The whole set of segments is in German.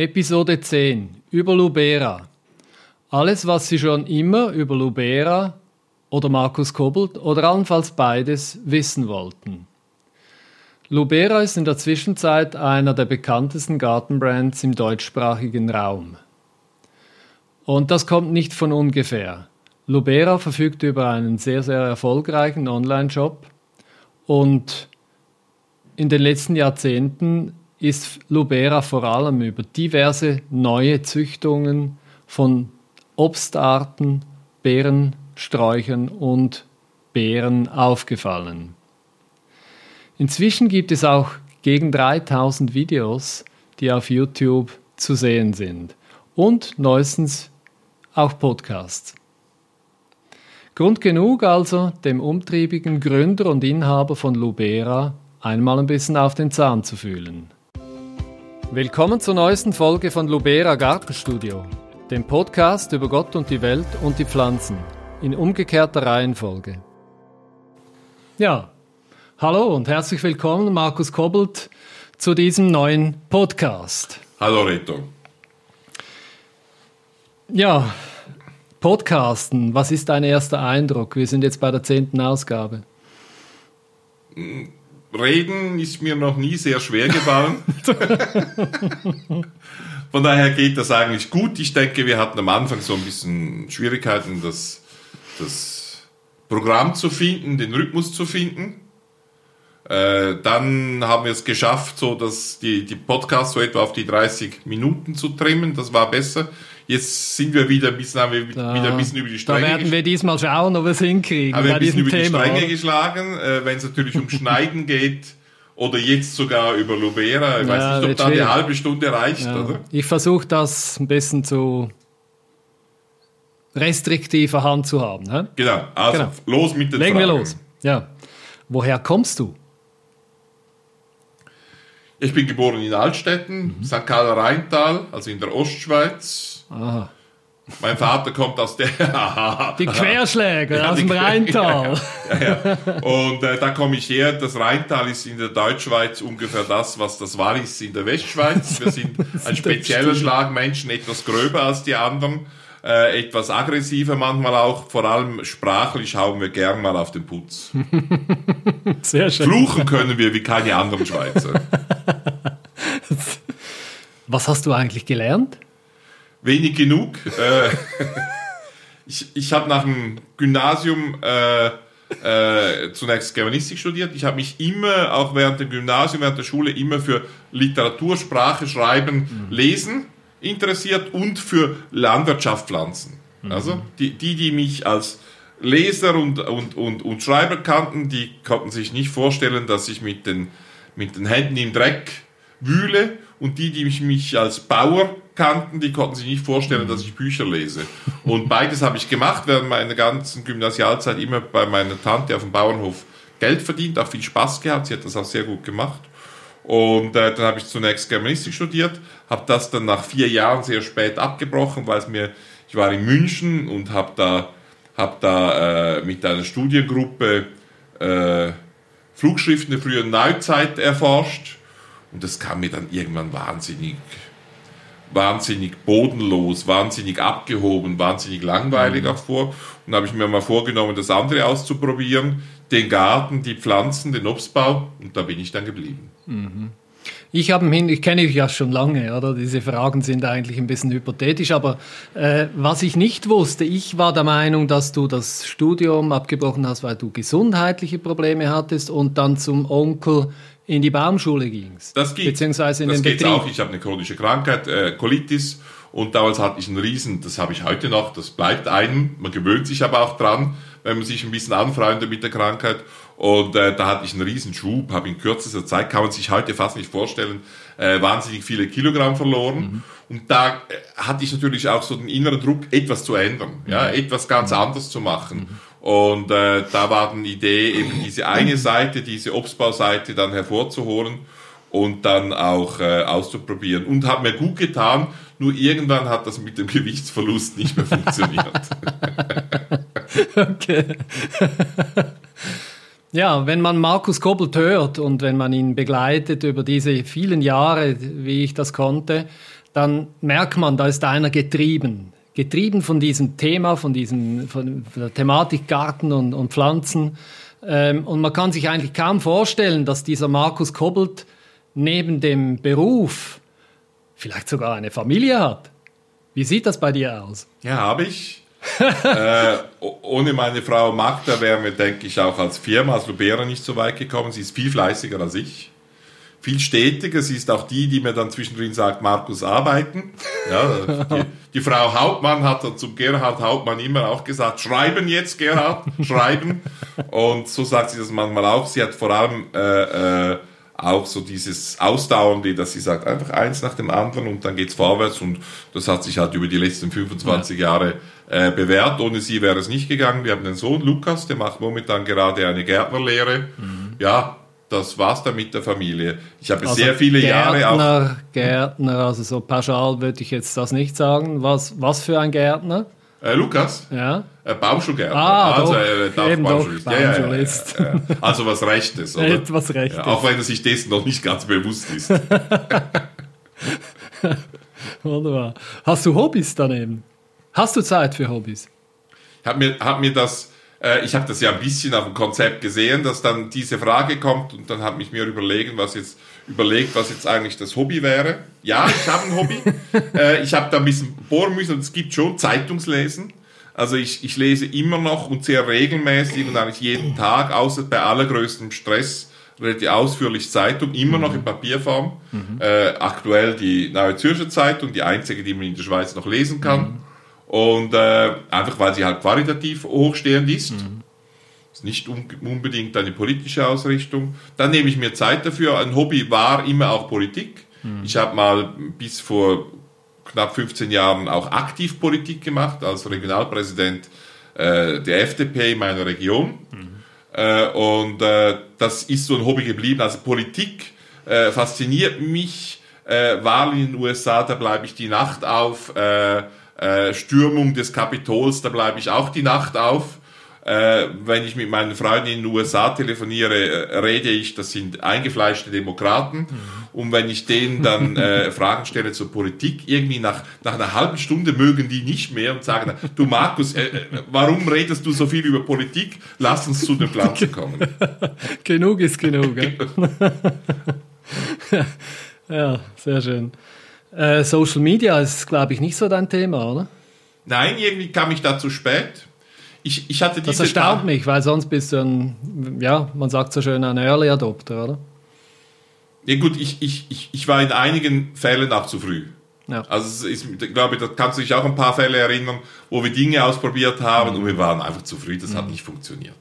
Episode 10 über Lubera. Alles, was Sie schon immer über Lubera oder Markus Kobelt oder allenfalls beides wissen wollten. Lubera ist in der Zwischenzeit einer der bekanntesten Gartenbrands im deutschsprachigen Raum. Und das kommt nicht von ungefähr. Lubera verfügt über einen sehr, sehr erfolgreichen Online-Shop und in den letzten Jahrzehnten ist Lubera vor allem über diverse neue Züchtungen von Obstarten, Beerensträuchern und Beeren aufgefallen. Inzwischen gibt es auch gegen 3000 Videos, die auf YouTube zu sehen sind und neuestens auch Podcasts. Grund genug also, dem umtriebigen Gründer und Inhaber von Lubera einmal ein bisschen auf den Zahn zu fühlen. Willkommen zur neuesten Folge von Lubera Gartenstudio, dem Podcast über Gott und die Welt und die Pflanzen, in umgekehrter Reihenfolge. Ja, hallo und herzlich willkommen, Markus Kobbelt, zu diesem neuen Podcast. Hallo Reto. Ja, Podcasten, was ist dein erster Eindruck? Wir sind jetzt bei der zehnten Ausgabe. Reden ist mir noch nie sehr schwer gefallen. Von daher geht das eigentlich gut. Ich denke, wir hatten am Anfang so ein bisschen Schwierigkeiten, das, das Programm zu finden, den Rhythmus zu finden. Äh, dann haben wir es geschafft, so dass die, die Podcasts so etwa auf die 30 Minuten zu trimmen. Das war besser. Jetzt sind wir wieder ein bisschen, haben wir Da- wieder ein bisschen über die Stränge Da werden wir diesmal schauen, ob wir es hinkriegen haben wir ein bisschen über Thema. die Stränge geschlagen, äh, wenn es natürlich um Schneiden geht oder jetzt sogar über Lubera. Ich Ja, weiß nicht, ob da schwierig. halbe Stunde reicht, Ja. oder? Ich versuche das ein bisschen zu restriktiver Hand zu haben. Hä? Genau, also Genau. los mit den Legen wir Fragen. los. Ja. Woher kommst du? Ich bin geboren in Altstetten, Mhm. St. Galler Rheintal, also in der Ostschweiz. Aha. Mein Vater kommt aus der... Die Querschläger Ja, aus dem Rheintal. Und äh, da komme ich her. Das Rheintal ist in der Deutschschweiz ungefähr das, was das Wallis in der Westschweiz. Wir sind ein spezieller Schlag Menschen, etwas gröber als die anderen, äh, etwas aggressiver manchmal auch. Vor allem sprachlich hauen wir gern mal auf den Putz. Sehr schön. Fluchen können wir wie keine anderen Schweizer. Was hast du eigentlich gelernt? Wenig genug. Äh, ich ich habe nach dem Gymnasium äh, äh, zunächst Germanistik studiert. Ich habe mich immer, auch während dem Gymnasium, während der Schule, immer für Literatur, Sprache, Schreiben, Lesen interessiert und für Landwirtschaft, Pflanzen. Also die, die, die mich als Leser und, und, und, und Schreiber kannten, die konnten sich nicht vorstellen, dass ich mit den, mit den Händen im Dreck wühle und die, die mich, mich als Bauer kannten, die konnten sich nicht vorstellen, dass ich Bücher lese. Und beides habe ich gemacht, während meiner ganzen Gymnasialzeit immer bei meiner Tante auf dem Bauernhof Geld verdient, auch viel Spaß gehabt, sie hat das auch sehr gut gemacht. Und äh, dann habe ich zunächst Germanistik studiert, habe das dann nach vier Jahren sehr spät abgebrochen, weil es mir, ich war in München und habe da, hab da äh, mit einer Studiengruppe äh, Flugschriften der frühen Neuzeit erforscht und das kam mir dann irgendwann wahnsinnig, wahnsinnig bodenlos, wahnsinnig abgehoben, wahnsinnig langweilig auch vor. Und habe ich mir mal vorgenommen, das andere auszuprobieren, den Garten, die Pflanzen, den Obstbau und da bin ich dann geblieben. Ich habe hin, ich kenne dich ja schon lange, oder? Diese Fragen sind eigentlich ein bisschen hypothetisch, aber äh, was ich nicht wusste, ich war der Meinung, dass du das Studium abgebrochen hast, weil du gesundheitliche Probleme hattest und dann zum Onkel in die Baumschule gingst. Das geht. Beziehungsweise in das den geht Betrieb. auch. Ich habe eine chronische Krankheit, äh, Colitis. Und damals hatte ich einen Riesen, das habe ich heute noch, das bleibt einem. Man gewöhnt sich aber auch dran, wenn man sich ein bisschen anfreundet mit der Krankheit. Und äh, da hatte ich einen riesen Schub, habe in kürzester Zeit, kann man sich heute fast nicht vorstellen, äh, wahnsinnig viele Kilogramm verloren. Und da äh, hatte ich natürlich auch so den inneren Druck, etwas zu ändern, ja, etwas ganz anders zu machen. Und äh, da war die Idee, eben diese eine Seite, diese Obstbauseite dann hervorzuholen und dann auch äh, auszuprobieren. Und hat mir gut getan, nur irgendwann hat das mit dem Gewichtsverlust nicht mehr funktioniert. Okay. Ja, wenn man Markus Kobbelt hört und wenn man ihn begleitet über diese vielen Jahre, wie ich das konnte, dann merkt man, da ist einer getrieben. Getrieben von diesem Thema, von, diesem, von der Thematik Garten und, und Pflanzen. Ähm, und man kann sich eigentlich kaum vorstellen, dass dieser Markus Kobbelt neben dem Beruf vielleicht sogar eine Familie hat. Wie sieht das bei dir aus? Ja, habe ich. äh, ohne meine Frau Magda wären wir, denke ich, auch als Firma, als Lubera nicht so weit gekommen. Sie ist viel fleißiger als ich viel stetiger. Sie ist auch die, die mir dann zwischendrin sagt, Markus, arbeiten. Ja, die, die, Frau Hauptmann hat dann zum Gerhard Hauptmann immer auch gesagt, schreiben jetzt, Gerhard, schreiben. Und so sagt sie das manchmal auch. Sie hat vor allem äh, äh, auch so dieses Ausdauernde, dass sie sagt, einfach eins nach dem anderen und dann geht's vorwärts. Und das hat sich halt über die letzten 25 ja. Jahre äh, bewährt. Ohne sie wäre es nicht gegangen. Wir haben einen Sohn, Lukas, der macht momentan gerade eine Gärtnerlehre. Mhm. Ja, das war's dann mit der Familie. Ich habe also sehr viele Gärtner, Jahre auch. Gärtner, also so pauschal würde ich jetzt das nicht sagen. Was, was für ein Gärtner? Äh, Lukas? Ja. Äh, Baumschulgärtner. Ah, also, er darf Eben Baumschulist. Doch. Ja, ja, ja, also was Rechtes, oder? Etwas Rechtes. auch wenn er sich dessen noch nicht ganz bewusst ist. Wunderbar. Hast du Hobbys daneben? Hast du Zeit für Hobbys? Ich habe mir, hab mir das äh, ich habe das ja ein bisschen auf dem Konzept gesehen, dass dann diese Frage kommt und dann habe ich mir überlegen, was jetzt überlegt, was jetzt eigentlich das Hobby wäre. Ja, ich habe ein Hobby. äh, ich habe da ein bisschen bohren müssen und es gibt schon Zeitungslesen. Also ich, ich lese immer noch und sehr regelmäßig und eigentlich jeden Tag, außer bei allergrößtem Stress, relativ ausführlich Zeitung, immer noch in Papierform. Mhm. Äh, aktuell die Neue Zürcher Zeitung, die einzige, die man in der Schweiz noch lesen kann. Mhm. Und äh, einfach weil sie halt qualitativ hochstehend ist. Mhm. Ist nicht unbedingt eine politische Ausrichtung. Dann nehme ich mir Zeit dafür. Ein Hobby war immer auch Politik. Mhm. Ich habe mal bis vor knapp 15 Jahren auch aktiv Politik gemacht, als Regionalpräsident äh, der FDP in meiner Region. Mhm. Äh, und äh, das ist so ein Hobby geblieben. Also Politik äh, fasziniert mich. Äh, Wahl in den USA, da bleibe ich die Nacht auf. Äh, Stürmung des Kapitols, da bleibe ich auch die Nacht auf. Äh, wenn ich mit meinen Freunden in den USA telefoniere, äh, rede ich, das sind eingefleischte Demokraten. Mhm. Und wenn ich denen dann äh, Fragen stelle zur Politik, irgendwie nach, nach einer halben Stunde mögen die nicht mehr und sagen, du Markus, äh, äh, warum redest du so viel über Politik? Lass uns zu den Pflanzen kommen. genug ist genug. ja, sehr schön. Äh, Social Media ist, glaube ich, nicht so dein Thema, oder? Nein, irgendwie kam ich da zu spät. Ich, ich hatte das erstaunt mich, weil sonst bist du ein, ja, man sagt so schön, ein Early Adopter, oder? Ja gut, ich, ich, ich, ich war in einigen Fällen auch zu früh. Ja. Also ist, ich glaube, da kannst du dich auch ein paar Fälle erinnern, wo wir Dinge ausprobiert haben mhm. und wir waren einfach zu früh, das mhm. hat nicht funktioniert.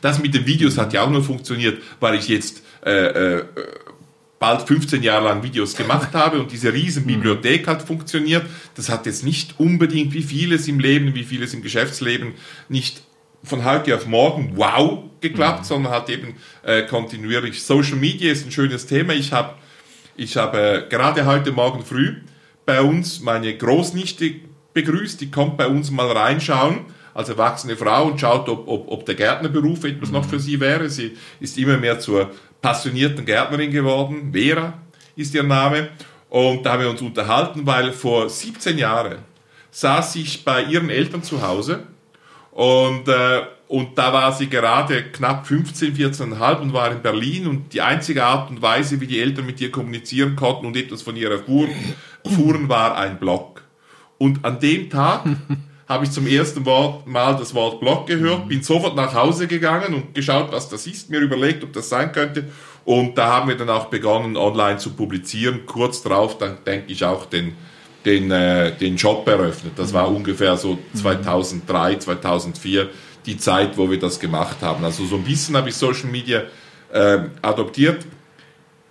Das mit den Videos hat ja auch nur funktioniert, weil ich jetzt äh, äh, bald 15 Jahre lang Videos gemacht habe und diese riesen mhm. Bibliothek hat funktioniert. Das hat jetzt nicht unbedingt wie vieles im Leben, wie vieles im Geschäftsleben nicht von heute auf morgen wow geklappt, mhm. sondern hat eben äh, kontinuierlich. Social Media ist ein schönes Thema. Ich habe ich hab, äh, gerade heute Morgen früh bei uns meine Großnichte begrüßt, die kommt bei uns mal reinschauen als erwachsene Frau und schaut, ob, ob, ob der Gärtnerberuf etwas mhm. noch für sie wäre. Sie ist immer mehr zur passionierten Gärtnerin geworden. Vera ist ihr Name. Und da haben wir uns unterhalten, weil vor 17 Jahren saß ich bei ihren Eltern zu Hause und, äh, und da war sie gerade knapp 15, 14,5 und war in Berlin und die einzige Art und Weise, wie die Eltern mit ihr kommunizieren konnten und etwas von ihr erfuhren, fuhren, war ein Blog. Und an dem Tag habe ich zum ersten Mal das Wort Blog gehört, bin sofort nach Hause gegangen und geschaut, was das ist, mir überlegt, ob das sein könnte. Und da haben wir dann auch begonnen, online zu publizieren. Kurz darauf, dann denke ich auch den, den, äh, den Job eröffnet. Das war ungefähr so 2003, 2004 die Zeit, wo wir das gemacht haben. Also so ein bisschen habe ich Social Media äh, adoptiert.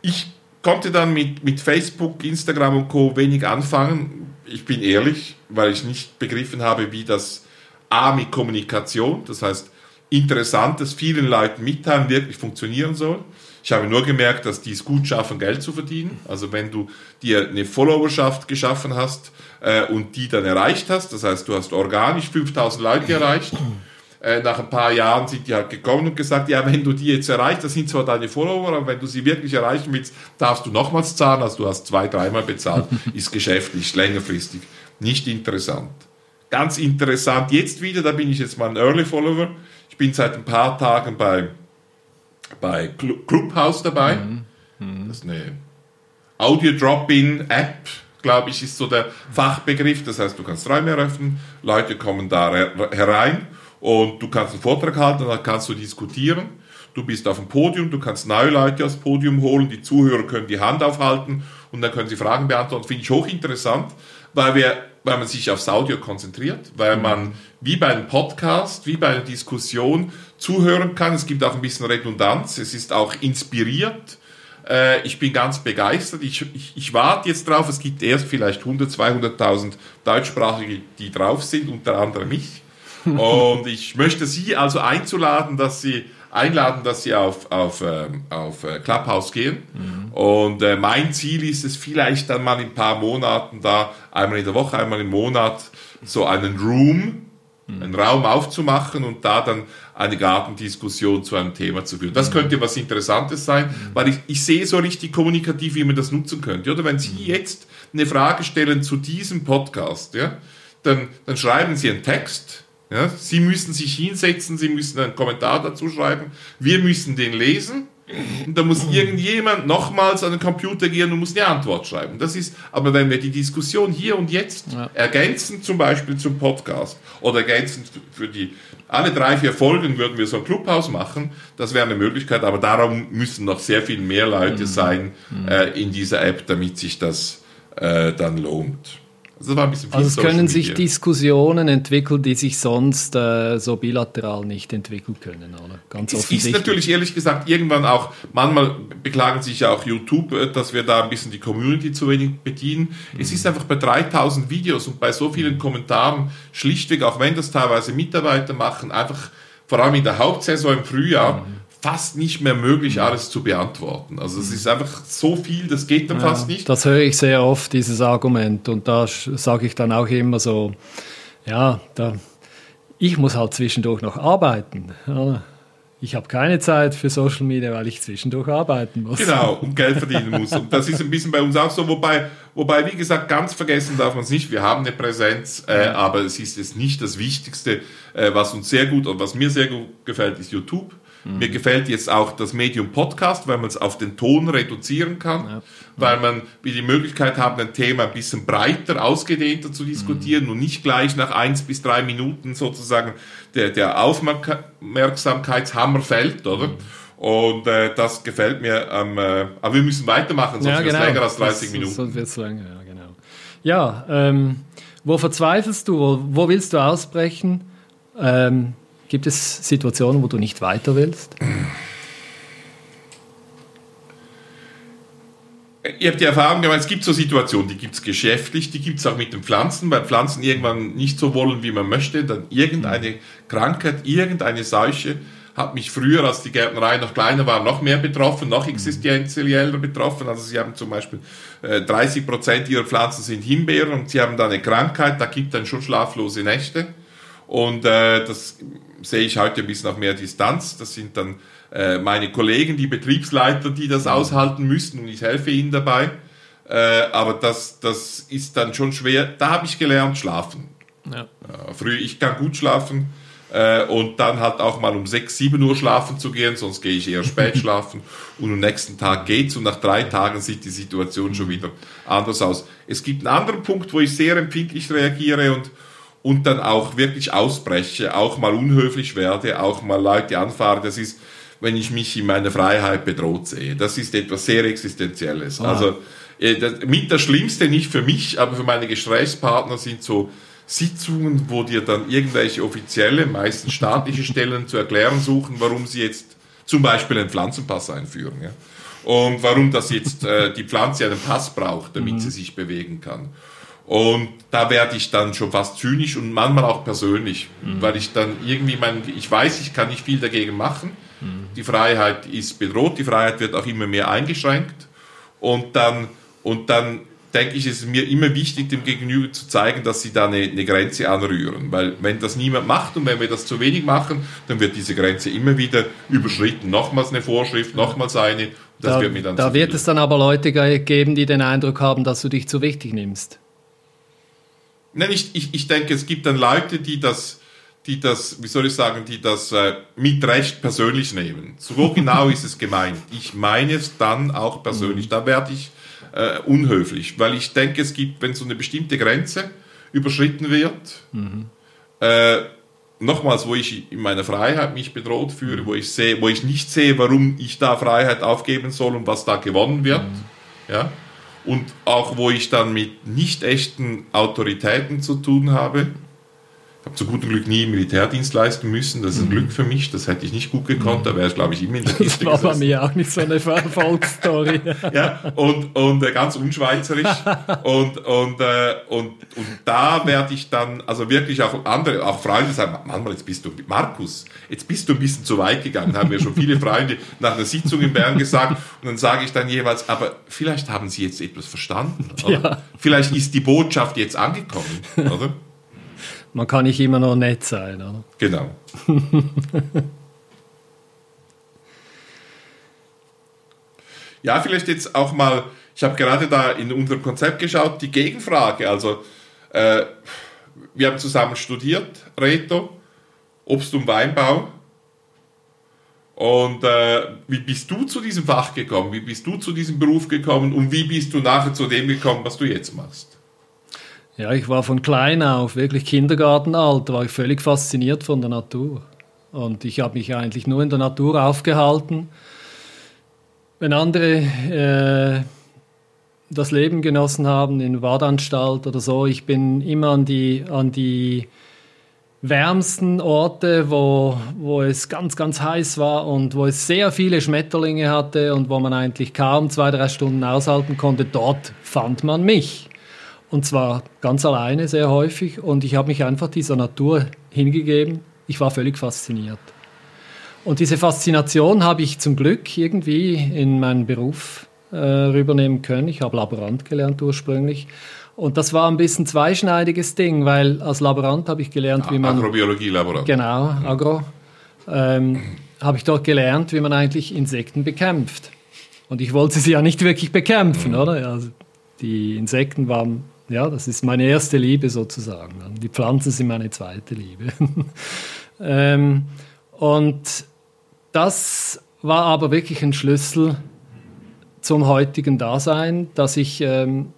Ich konnte dann mit, mit Facebook, Instagram und Co. wenig anfangen ich bin ehrlich, weil ich nicht begriffen habe, wie das A mit Kommunikation, das heißt Interessantes vielen Leuten mitteilen, wirklich funktionieren soll. Ich habe nur gemerkt, dass die es gut schaffen, Geld zu verdienen. Also wenn du dir eine Followerschaft geschaffen hast äh, und die dann erreicht hast, das heißt, du hast organisch 5000 Leute erreicht, äh, nach ein paar Jahren sind die halt gekommen und gesagt, ja, wenn du die jetzt erreichst, das sind zwar deine Follower, aber wenn du sie wirklich erreichen willst, darfst du nochmals zahlen, also du hast zwei, dreimal bezahlt, ist geschäftlich, längerfristig, nicht interessant. Ganz interessant, jetzt wieder, da bin ich jetzt mal ein Early Follower, ich bin seit ein paar Tagen bei, bei Clubhouse dabei, mhm. Mhm. das ist eine Audio-Drop-In-App, glaube ich, ist so der Fachbegriff. Das heißt, du kannst Räume eröffnen, Leute kommen da herein und du kannst einen Vortrag halten, dann kannst du diskutieren. Du bist auf dem Podium, du kannst neue Leute aufs Podium holen, die Zuhörer können die Hand aufhalten und dann können sie Fragen beantworten. Finde ich hochinteressant, weil, wir, weil man sich aufs Audio konzentriert, weil man wie bei einem Podcast, wie bei einer Diskussion zuhören kann. Es gibt auch ein bisschen Redundanz, es ist auch inspiriert äh, ich bin ganz begeistert. Ich, ich, ich warte jetzt drauf. Es gibt erst vielleicht 100, 200.000 Deutschsprachige, die drauf sind, unter anderem mich. Und ich möchte Sie also einzuladen, dass Sie einladen, dass Sie auf, auf, ähm, auf äh, Clubhouse gehen. Mhm. Und äh, mein Ziel ist es vielleicht dann mal in ein paar Monaten da, einmal in der Woche, einmal im Monat, so einen Room, mhm. einen Raum aufzumachen und da dann eine Gartendiskussion zu einem Thema zu führen. Das könnte was Interessantes sein, weil ich, ich sehe so richtig kommunikativ, wie man das nutzen könnte. Oder wenn Sie jetzt eine Frage stellen zu diesem Podcast, ja, dann, dann schreiben Sie einen Text. Ja, Sie müssen sich hinsetzen, Sie müssen einen Kommentar dazu schreiben. Wir müssen den lesen und da muss irgendjemand nochmals an den Computer gehen und muss eine Antwort schreiben. Das ist, aber wenn wir die Diskussion hier und jetzt ja. ergänzen, zum Beispiel zum Podcast oder ergänzen für die, alle drei, vier Folgen würden wir so ein Clubhaus machen, das wäre eine Möglichkeit, aber darum müssen noch sehr viel mehr Leute mhm. sein mhm. Äh, in dieser App, damit sich das äh, dann lohnt. Also, war ein bisschen also es Social können sich Diskussionen entwickeln, die sich sonst äh, so bilateral nicht entwickeln können, oder? Ganz es ist natürlich ehrlich gesagt irgendwann auch, manchmal beklagen sich ja auch YouTube, äh, dass wir da ein bisschen die Community zu wenig bedienen. Mhm. Es ist einfach bei 3000 Videos und bei so vielen Kommentaren schlichtweg, auch wenn das teilweise Mitarbeiter machen, einfach vor allem in der Hauptsaison im Frühjahr, mhm fast nicht mehr möglich, alles zu beantworten. Also es ist einfach so viel, das geht dann ja, fast nicht. Das höre ich sehr oft, dieses Argument. Und da sage ich dann auch immer so, ja, da, ich muss halt zwischendurch noch arbeiten. Ich habe keine Zeit für Social Media, weil ich zwischendurch arbeiten muss. Genau, und Geld verdienen muss. Und das ist ein bisschen bei uns auch so, wobei, wobei wie gesagt, ganz vergessen darf man es nicht. Wir haben eine Präsenz, äh, aber es ist jetzt nicht das Wichtigste. Äh, was uns sehr gut und was mir sehr gut gefällt, ist YouTube. Mhm. Mir gefällt jetzt auch das Medium Podcast, weil man es auf den Ton reduzieren kann, ja. weil man die Möglichkeit haben, ein Thema ein bisschen breiter, ausgedehnter zu diskutieren mhm. und nicht gleich nach eins bis drei Minuten sozusagen der, der Aufmerksamkeitshammer fällt, oder? Mhm. Und äh, das gefällt mir. Ähm, äh, aber wir müssen weitermachen, sonst ja, genau. wird es länger als 30 das, Minuten. Sonst wird es länger, ja, genau. Ja, ähm, wo verzweifelst du? Wo, wo willst du ausbrechen? Ähm, Gibt es Situationen, wo du nicht weiter willst? Ihr habt die Erfahrung gemacht, es gibt so Situationen, die gibt es geschäftlich, die gibt es auch mit den Pflanzen, weil Pflanzen irgendwann nicht so wollen, wie man möchte, dann irgendeine Krankheit, irgendeine Seuche hat mich früher, als die Gärtnerei noch kleiner war, noch mehr betroffen, noch existenzieller betroffen. Also sie haben zum Beispiel äh, 30 Prozent ihrer Pflanzen sind Himbeeren und sie haben da eine Krankheit, da gibt dann schon schlaflose Nächte. Und äh, das sehe ich heute ein bisschen auf mehr Distanz. Das sind dann äh, meine Kollegen, die Betriebsleiter, die das aushalten müssen und ich helfe ihnen dabei. Äh, aber das, das ist dann schon schwer. Da habe ich gelernt, schlafen. Ja. Äh, früh, ich kann gut schlafen äh, und dann halt auch mal um 6, 7 Uhr schlafen zu gehen, sonst gehe ich eher spät schlafen und am nächsten Tag geht's und nach drei Tagen sieht die Situation schon wieder anders aus. Es gibt einen anderen Punkt, wo ich sehr empfindlich reagiere und und dann auch wirklich ausbreche, auch mal unhöflich werde, auch mal Leute anfahre, das ist, wenn ich mich in meiner Freiheit bedroht sehe. Das ist etwas sehr Existenzielles. Ah. Also äh, das, mit das Schlimmste nicht für mich, aber für meine Gesprächspartner sind so Sitzungen, wo dir dann irgendwelche offizielle, meistens staatliche Stellen zu erklären suchen, warum sie jetzt zum Beispiel einen Pflanzenpass einführen. Ja? Und warum das jetzt äh, die Pflanze einen Pass braucht, damit mhm. sie sich bewegen kann. Und da werde ich dann schon fast zynisch und manchmal auch persönlich, mhm. weil ich dann irgendwie mein, ich weiß, ich kann nicht viel dagegen machen. Mhm. Die Freiheit ist bedroht, die Freiheit wird auch immer mehr eingeschränkt. Und dann, und dann denke ich, ist es mir immer wichtig, dem Gegenüber zu zeigen, dass sie da eine, eine, Grenze anrühren. Weil wenn das niemand macht und wenn wir das zu wenig machen, dann wird diese Grenze immer wieder überschritten. Nochmals eine Vorschrift, nochmals eine. Das da wird, mir dann da wird es dann aber Leute geben, die den Eindruck haben, dass du dich zu wichtig nimmst. Nein, ich, ich, ich denke, es gibt dann Leute, die das, die das, wie soll ich sagen, die das äh, mit Recht persönlich nehmen. So genau ist es gemeint. Ich meine es dann auch persönlich. Mhm. Da werde ich äh, unhöflich, weil ich denke, es gibt, wenn so eine bestimmte Grenze überschritten wird, mhm. äh, nochmals, wo ich in meiner Freiheit mich bedroht fühle, wo ich sehe, wo ich nicht sehe, warum ich da Freiheit aufgeben soll und was da gewonnen wird, mhm. ja, und auch wo ich dann mit nicht echten Autoritäten zu tun habe, habe zu gutem Glück nie Militärdienst leisten müssen. Das ist ein mhm. Glück für mich. Das hätte ich nicht gut gekonnt. Da wäre ich, glaube ich, immer in der Kiste Das war bei mir auch nicht so eine Erfolgsstory. ja, und, und äh, ganz unschweizerisch. und, und, äh, und, und da werde ich dann, also wirklich auch andere, auch Freunde sagen, manchmal, jetzt bist du, Markus, jetzt bist du ein bisschen zu weit gegangen. Haben mir schon viele Freunde nach einer Sitzung in Bern gesagt. Und dann sage ich dann jeweils, aber vielleicht haben sie jetzt etwas verstanden. Oder? Ja. Vielleicht ist die Botschaft jetzt angekommen, oder? Man kann nicht immer noch nett sein. Oder? Genau. ja, vielleicht jetzt auch mal, ich habe gerade da in unserem Konzept geschaut, die Gegenfrage. Also, äh, wir haben zusammen studiert, Reto, Obst- und Weinbau. Und äh, wie bist du zu diesem Fach gekommen? Wie bist du zu diesem Beruf gekommen? Und wie bist du nachher zu dem gekommen, was du jetzt machst? Ja, ich war von klein auf, wirklich Kindergartenalter, war ich völlig fasziniert von der Natur. Und ich habe mich eigentlich nur in der Natur aufgehalten. Wenn andere äh, das Leben genossen haben in Wadanstalt oder so, ich bin immer an die, an die wärmsten Orte, wo, wo es ganz, ganz heiß war und wo es sehr viele Schmetterlinge hatte und wo man eigentlich kaum zwei, drei Stunden aushalten konnte, dort fand man mich. Und zwar ganz alleine sehr häufig. Und ich habe mich einfach dieser Natur hingegeben. Ich war völlig fasziniert. Und diese Faszination habe ich zum Glück irgendwie in meinen Beruf äh, rübernehmen können. Ich habe Laborant gelernt ursprünglich. Und das war ein bisschen zweischneidiges Ding, weil als Laborant habe ich gelernt, wie man... Agrobiologie-Laborant. Genau, Agro. Ähm, habe ich dort gelernt, wie man eigentlich Insekten bekämpft. Und ich wollte sie ja nicht wirklich bekämpfen, mhm. oder? Also die Insekten waren ja, das ist meine erste Liebe sozusagen. Die Pflanzen sind meine zweite Liebe. ähm, und das war aber wirklich ein Schlüssel zum heutigen Dasein, dass ich ähm,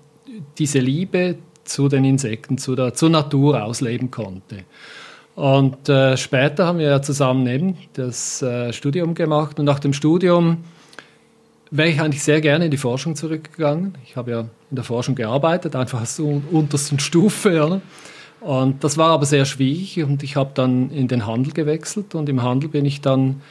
diese Liebe zu den Insekten, zu der, zur Natur ausleben konnte. Und äh, später haben wir ja zusammen eben das äh, Studium gemacht und nach dem Studium wäre ich eigentlich sehr gerne in die Forschung zurückgegangen. Ich habe ja in der Forschung gearbeitet, einfach als untersten Stufe. Ja. Und das war aber sehr schwierig und ich habe dann in den Handel gewechselt und im Handel bin ich dann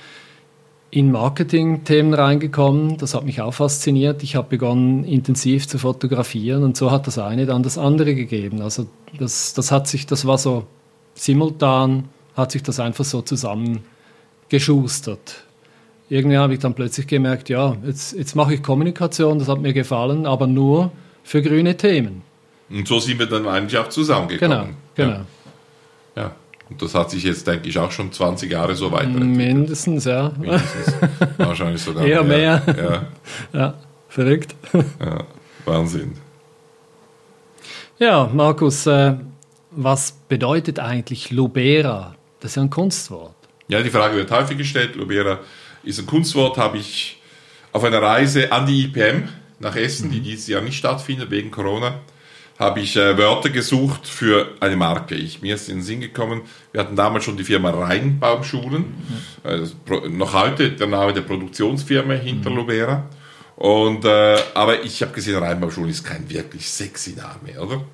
in Marketing-Themen reingekommen. Das hat mich auch fasziniert. Ich habe begonnen, intensiv zu fotografieren und so hat das eine dann das andere gegeben. Also das, das hat sich, das war so simultan, hat sich das einfach so zusammengeschustert irgendwie habe ich dann plötzlich gemerkt, ja, jetzt, jetzt mache ich Kommunikation, das hat mir gefallen, aber nur für grüne Themen. Und so sind wir dann eigentlich auch zusammengekommen. Genau, genau. Ja. ja. Und das hat sich jetzt, denke ich, auch schon 20 Jahre so weiterentwickelt. Mindestens, ja. Mindestens. Wahrscheinlich sogar Eher mehr. mehr. Ja. ja, verrückt. Ja, Wahnsinn. Ja, Markus, äh, was bedeutet eigentlich Lubera? Das ist ja ein Kunstwort. Ja, die Frage wird häufig gestellt. Lubera ist ein Kunstwort, habe ich auf einer Reise an die IPM nach Essen, die mhm. dieses Jahr nicht stattfindet wegen Corona, habe ich äh, Wörter gesucht für eine Marke. Ich, mir ist in den Sinn gekommen, wir hatten damals schon die Firma Rheinbaumschulen, mhm. äh, noch heute der Name der Produktionsfirma hinter mhm. Lubera. Und, äh, aber ich habe gesehen, Rheinbaumschulen ist kein wirklich sexy Name, oder?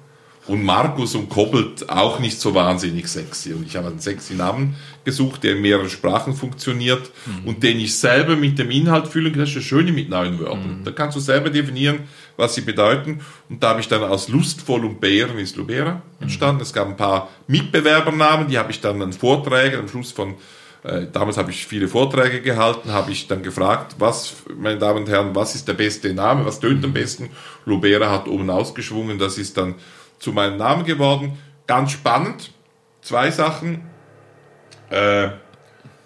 Und Markus und Kobbelt auch nicht so wahnsinnig sexy. Und ich habe einen sexy Namen gesucht, der in mehreren Sprachen funktioniert mhm. und den ich selber mit dem Inhalt fühle. Das ist das Schöne mit neuen Wörtern. Mhm. Da kannst du selber definieren, was sie bedeuten. Und da habe ich dann aus Lustvoll und Bären ist Lubera entstanden. Mhm. Es gab ein paar Mitbewerbernamen, die habe ich dann an Vorträgen am Schluss von äh, damals habe ich viele Vorträge gehalten, habe ich dann gefragt, was, meine Damen und Herren, was ist der beste Name, was tönt am besten? Lubera hat oben ausgeschwungen, das ist dann zu meinem Namen geworden. Ganz spannend, zwei Sachen. Äh,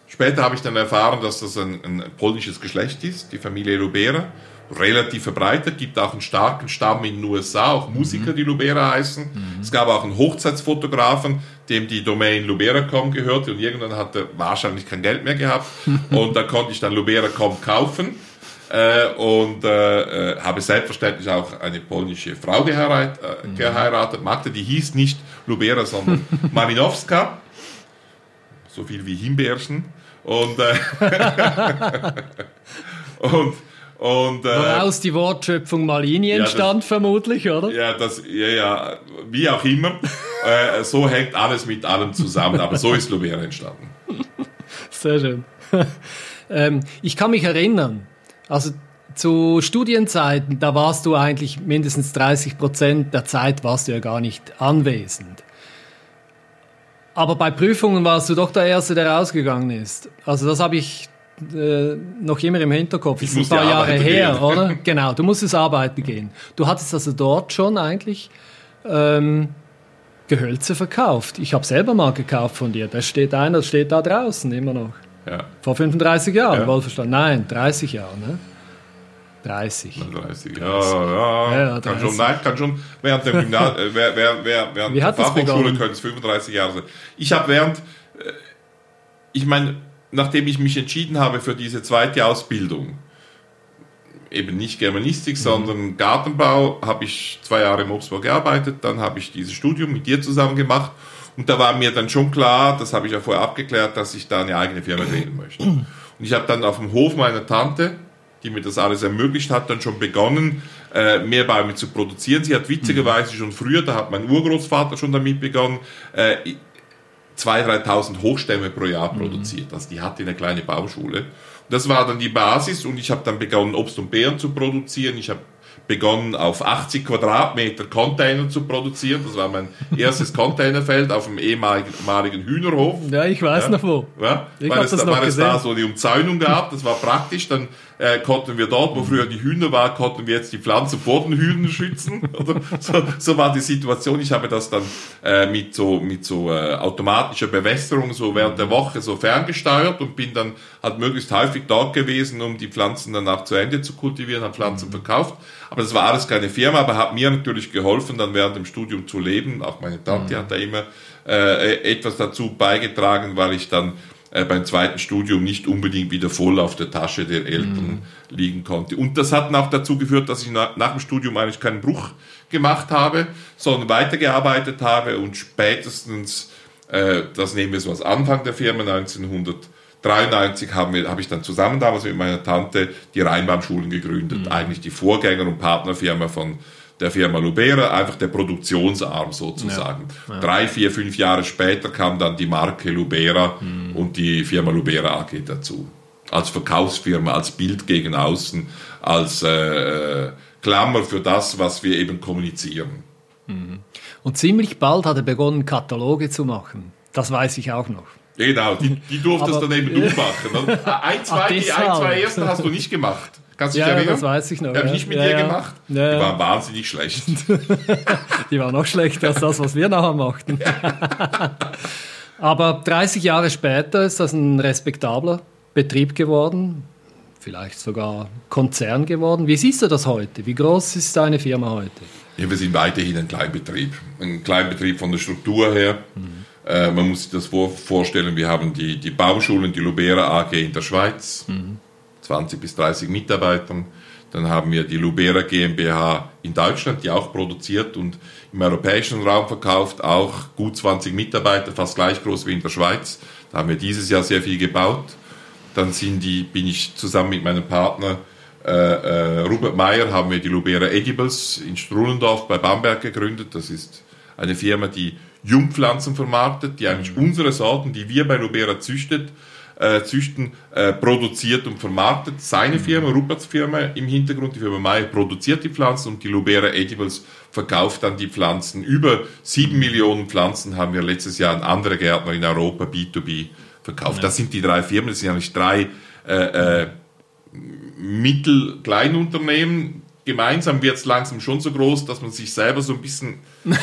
später habe ich dann erfahren, dass das ein, ein polnisches Geschlecht ist, die Familie Lubera relativ verbreitet, gibt auch einen starken Stamm in den USA, auch Musiker, die Lubera heißen. Mhm. Es gab auch einen Hochzeitsfotografen, dem die Domain Lubera.com gehörte und irgendwann hat er wahrscheinlich kein Geld mehr gehabt und da konnte ich dann Lubera.com kaufen äh, und äh, äh, habe selbstverständlich auch eine polnische Frau geheirat, äh, mhm. geheiratet, Magda, die hieß nicht Lubera, sondern Malinowska, so viel wie Himbeerchen und, äh, und und, äh, Woraus die Wortschöpfung Malini entstand, ja, das, vermutlich, oder? Ja, das, ja, ja, wie auch immer. äh, so hängt alles mit allem zusammen, aber so ist Lubera entstanden. Sehr schön. ähm, ich kann mich erinnern, also zu Studienzeiten, da warst du eigentlich mindestens 30 Prozent der Zeit warst du ja gar nicht anwesend. Aber bei Prüfungen warst du doch der Erste, der rausgegangen ist. Also das habe ich äh, noch immer im Hinterkopf. Das ist ein paar Jahre her, gehen. oder? Genau, du musstest arbeiten gehen. Du hattest also dort schon eigentlich ähm, Gehölze verkauft. Ich habe selber mal gekauft von dir. Da steht einer, steht da draußen immer noch. Ja. Vor 35 Jahren, ja. wohlverstanden. Nein, 30 Jahre, ne? 30. 30, ja, ja, ja, kann schon, nein, kann schon, während der, Gymnasium, äh, während, während, während der Fachhochschule können es 35 Jahre sein. Ich habe während, äh, ich meine, nachdem ich mich entschieden habe für diese zweite Ausbildung, eben nicht Germanistik, mhm. sondern Gartenbau, habe ich zwei Jahre im Obstbau gearbeitet, dann habe ich dieses Studium mit dir zusammen gemacht und da war mir dann schon klar, das habe ich ja vorher abgeklärt, dass ich da eine eigene Firma gründen möchte. Und ich habe dann auf dem Hof meiner Tante, die mir das alles ermöglicht hat, dann schon begonnen, äh, mehr Bäume zu produzieren. Sie hat witzigerweise schon früher, da hat mein Urgroßvater schon damit begonnen, äh, 2.000, 3.000 Hochstämme pro Jahr mhm. produziert. Also die hatte eine kleine Baumschule. Und das war dann die Basis und ich habe dann begonnen, Obst und Beeren zu produzieren. Ich habe begonnen, auf 80 Quadratmeter Container zu produzieren. Das war mein erstes Containerfeld auf dem ehemaligen Hühnerhof. Ja, ich weiß ja. noch wo. Ja, ich weil, es, das weil es da so die Umzäunung gab, das war praktisch. Dann äh, konnten wir dort, wo früher die Hühner waren, konnten wir jetzt die Pflanzen vor den Hühnern schützen. So, so war die Situation. Ich habe das dann äh, mit so, mit so äh, automatischer Bewässerung so während der Woche so ferngesteuert und bin dann halt möglichst häufig dort gewesen, um die Pflanzen danach zu Ende zu kultivieren, habe Pflanzen mhm. verkauft. Aber das war alles keine Firma, aber hat mir natürlich geholfen, dann während dem Studium zu leben. Auch meine Tante mhm. hat da immer äh, etwas dazu beigetragen, weil ich dann äh, beim zweiten Studium nicht unbedingt wieder voll auf der Tasche der Eltern mhm. liegen konnte. Und das hat auch dazu geführt, dass ich nach, nach dem Studium eigentlich keinen Bruch gemacht habe, sondern weitergearbeitet habe und spätestens, äh, das nehmen wir so als Anfang der Firma 1993 haben wir, habe ich dann zusammen damals mit meiner Tante die Rheinbaumschulen gegründet, mhm. eigentlich die Vorgänger- und Partnerfirma von der Firma Lubera, einfach der Produktionsarm sozusagen. Ja, ja. Drei, vier, fünf Jahre später kam dann die Marke Lubera mhm. und die Firma Lubera AG dazu. Als Verkaufsfirma, als Bild gegen außen, als äh, äh, Klammer für das, was wir eben kommunizieren. Mhm. Und ziemlich bald hat er begonnen, Kataloge zu machen. Das weiß ich auch noch. Genau, die, die durftest dann eben du machen. Ein, zwei, Ach, die ein, zwei ersten hast du nicht gemacht. Kannst du dich ja, erinnern? das weiß ich noch. Die habe ich nicht mit ja, dir ja. gemacht. Die waren wahnsinnig schlecht. die waren noch schlechter als das, was wir nachher machten. Aber 30 Jahre später ist das ein respektabler Betrieb geworden, vielleicht sogar Konzern geworden. Wie siehst du das heute? Wie groß ist deine Firma heute? Ja, wir sind weiterhin ein Kleinbetrieb. Ein Kleinbetrieb von der Struktur her. Mhm. Äh, man muss sich das vorstellen, wir haben die, die Bauschulen, die Lubera AG in der Schweiz. Mhm 20 bis 30 Mitarbeitern. Dann haben wir die Lubera GmbH in Deutschland, die auch produziert und im europäischen Raum verkauft, auch gut 20 Mitarbeiter, fast gleich groß wie in der Schweiz. Da haben wir dieses Jahr sehr viel gebaut. Dann sind die, bin ich zusammen mit meinem Partner äh, äh, Robert Meyer, haben wir die Lubera Edibles in Struhlendorf bei Bamberg gegründet. Das ist eine Firma, die Jungpflanzen vermarktet, die eigentlich unsere Sorten, die wir bei Lubera züchtet, äh, züchten, äh, produziert und vermarktet. Seine Firma, Ruperts Firma im Hintergrund, die Firma Meyer, produziert die Pflanzen und die Lubera Edibles verkauft dann die Pflanzen. Über sieben Millionen Pflanzen haben wir letztes Jahr an andere Gärtner in Europa B2B verkauft. Das sind die drei Firmen, das sind eigentlich drei äh, äh, Mittel-Kleinunternehmen. Gemeinsam wird es langsam schon so groß, dass man sich selber so ein bisschen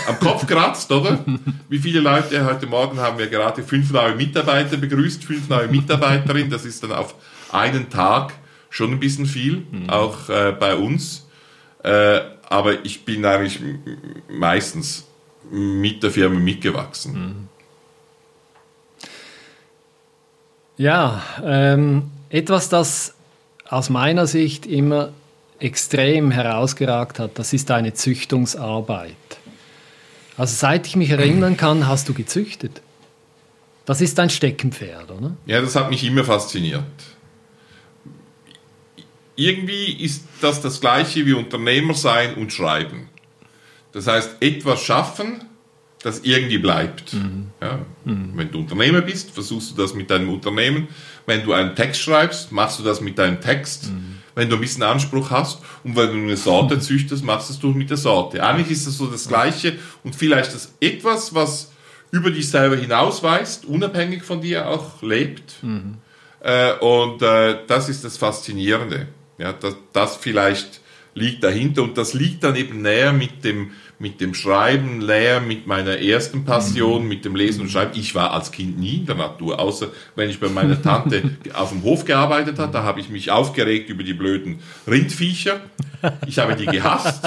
am Kopf kratzt, oder? Wie viele Leute, heute Morgen haben wir gerade fünf neue Mitarbeiter begrüßt, fünf neue Mitarbeiterinnen, das ist dann auf einen Tag schon ein bisschen viel, mhm. auch äh, bei uns. Äh, aber ich bin eigentlich meistens mit der Firma mitgewachsen. Mhm. Ja, ähm, etwas, das aus meiner Sicht immer extrem herausgeragt hat, das ist deine Züchtungsarbeit. Also seit ich mich erinnern kann, hast du gezüchtet. Das ist dein Steckenpferd, oder? Ja, das hat mich immer fasziniert. Irgendwie ist das das gleiche wie Unternehmer sein und schreiben. Das heißt, etwas schaffen, das irgendwie bleibt. Mhm. Ja. Mhm. Wenn du Unternehmer bist, versuchst du das mit deinem Unternehmen. Wenn du einen Text schreibst, machst du das mit deinem Text. Mhm. Wenn du ein bisschen Anspruch hast und wenn du eine Sorte züchtest, machst du es mit der Sorte. Eigentlich ist das so das Gleiche und vielleicht das etwas, was über dich selber hinausweist, unabhängig von dir auch lebt. Mhm. Äh, und äh, das ist das Faszinierende. Ja, das, das vielleicht liegt dahinter und das liegt dann eben näher mit dem mit dem Schreiben leer, mit meiner ersten Passion, mhm. mit dem Lesen und Schreiben. Ich war als Kind nie in der Natur, außer wenn ich bei meiner Tante auf dem Hof gearbeitet habe. Da habe ich mich aufgeregt über die blöden Rindviecher. Ich habe die gehasst.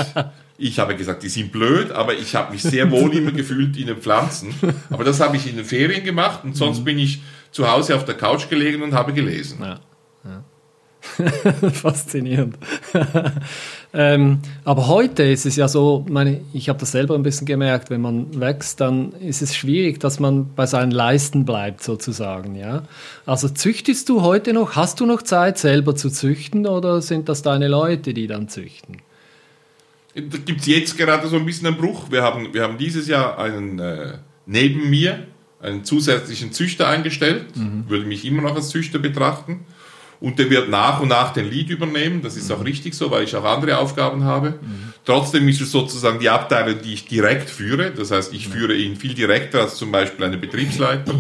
Ich habe gesagt, die sind blöd, aber ich habe mich sehr wohl immer gefühlt in den Pflanzen. Aber das habe ich in den Ferien gemacht und sonst mhm. bin ich zu Hause auf der Couch gelegen und habe gelesen. Ja. Faszinierend. ähm, aber heute ist es ja so, meine, ich habe das selber ein bisschen gemerkt, wenn man wächst, dann ist es schwierig, dass man bei seinen Leisten bleibt, sozusagen. Ja? Also züchtest du heute noch, hast du noch Zeit, selber zu züchten oder sind das deine Leute, die dann züchten? Da gibt es jetzt gerade so ein bisschen einen Bruch. Wir haben, wir haben dieses Jahr einen äh, neben mir einen zusätzlichen Züchter eingestellt, mhm. würde mich immer noch als Züchter betrachten. Und der wird nach und nach den Lead übernehmen. Das ist mhm. auch richtig so, weil ich auch andere Aufgaben habe. Mhm. Trotzdem ist es sozusagen die Abteilung, die ich direkt führe. Das heißt, ich mhm. führe ihn viel direkter als zum Beispiel eine Betriebsleiter.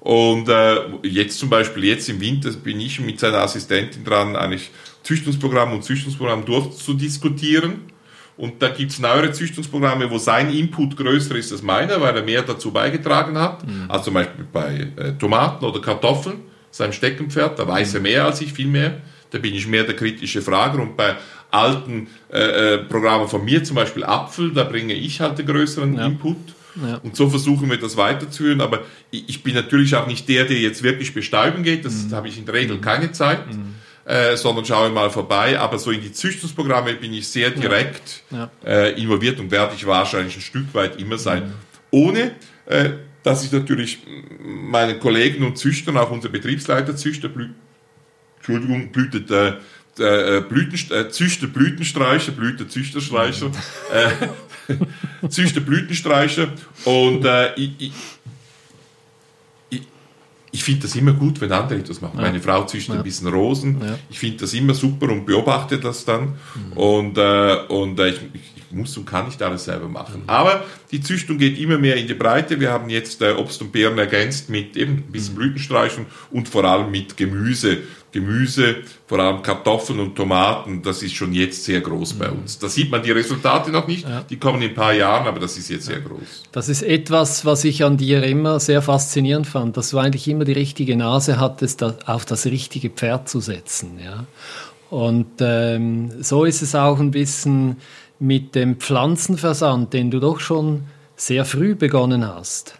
Und äh, jetzt zum Beispiel, jetzt im Winter bin ich mit seiner Assistentin dran, eigentlich Züchtungsprogramm und Züchtungsprogramm durchzudiskutieren. Und da gibt's neuere Züchtungsprogramme, wo sein Input größer ist als meiner, weil er mehr dazu beigetragen hat. Mhm. Also zum Beispiel bei äh, Tomaten oder Kartoffeln seinem Steckenpferd, da weiß er mehr als ich, viel mehr. Da bin ich mehr der kritische Frager und bei alten äh, äh, Programmen von mir, zum Beispiel Apfel, da bringe ich halt den größeren ja. Input. Ja. Und so versuchen wir das weiterzuführen. Aber ich, ich, bin natürlich auch nicht der, der jetzt wirklich bestäuben geht. Das mhm. habe ich in der Regel mhm. keine Zeit. Mhm. Äh, sondern schaue mal vorbei. Aber so in die Züchtungsprogramme bin ich sehr direkt ja. Äh, involviert und werde ich wahrscheinlich ein Stück weit immer sein. Mhm. Ohne äh, dass ich natürlich meinen Kollegen und Züchtern, auch unser Betriebsleiter Züchter, blü Entschuldigung, blühtet, äh, äh, Blüten, äh, Züchter Blütenstreicher, Blüter Züchterstreicher, äh, Züchter Blütenstreicher und äh, ich, ich, ich, ich finde das immer gut, wenn andere das machen. Ja. Meine Frau züchtet ja. ein bisschen Rosen. Ja. Ich finde das immer super und beobachte das dann. Mhm. Und, äh, und äh, ich, muss und kann nicht alles selber machen. Aber die Züchtung geht immer mehr in die Breite. Wir haben jetzt äh, Obst und Beeren ergänzt mit eben ein bisschen mhm. Blütenstreichen und vor allem mit Gemüse. Gemüse, vor allem Kartoffeln und Tomaten, das ist schon jetzt sehr groß bei mhm. uns. Da sieht man die Resultate noch nicht, ja. die kommen in ein paar Jahren, aber das ist jetzt sehr groß. Das ist etwas, was ich an dir immer sehr faszinierend fand, dass du eigentlich immer die richtige Nase hattest, auf das richtige Pferd zu setzen. Ja? Und ähm, so ist es auch ein bisschen mit dem Pflanzenversand, den du doch schon sehr früh begonnen hast.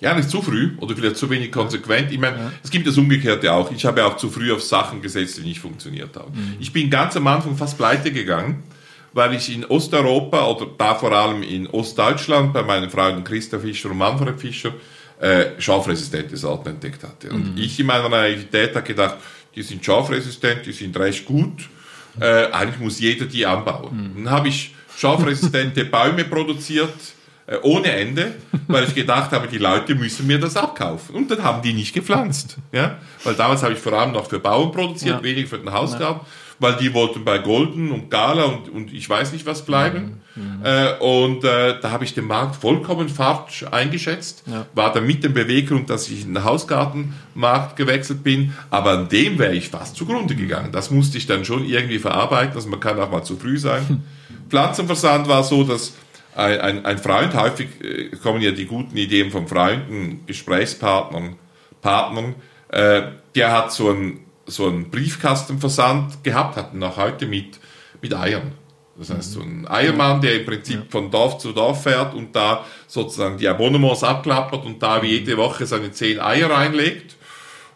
Ja, nicht zu früh oder vielleicht zu wenig konsequent. Ich meine, ja. es gibt das Umgekehrte auch. Ich habe auch zu früh auf Sachen gesetzt, die nicht funktioniert haben. Mhm. Ich bin ganz am Anfang fast pleite gegangen, weil ich in Osteuropa oder da vor allem in Ostdeutschland bei meinen Freunden Christa Fischer und Manfred Fischer äh, schafresistente Sorten entdeckt hatte. Und mhm. ich in meiner Naivität habe gedacht, die sind schafresistent, die sind recht gut äh, eigentlich muss jeder die anbauen. Mhm. Dann habe ich schafresistente Bäume produziert äh, ohne Ende, weil ich gedacht habe, die Leute müssen mir das abkaufen. Und dann haben die nicht gepflanzt. Ja? Weil damals habe ich vor allem noch für Bauern produziert, ja. wenig für den Hausgarten. Weil die wollten bei Golden und Gala und, und ich weiß nicht was bleiben. Mhm. Äh, und äh, da habe ich den Markt vollkommen falsch eingeschätzt. Ja. War dann mit dem Beweggrund, dass ich in den Hausgartenmarkt gewechselt bin. Aber an dem wäre ich fast zugrunde gegangen. Das musste ich dann schon irgendwie verarbeiten. Also man kann auch mal zu früh sein. Hm. Pflanzenversand war so, dass ein, ein, ein Freund, häufig äh, kommen ja die guten Ideen von Freunden, Gesprächspartnern, Partnern, äh, der hat so einen so einen Briefkastenversand gehabt, hatten noch heute mit, mit Eiern. Das heißt, so ein Eiermann, der im Prinzip von Dorf zu Dorf fährt und da sozusagen die Abonnements abklappert und da wie mhm. jede Woche seine zehn Eier reinlegt.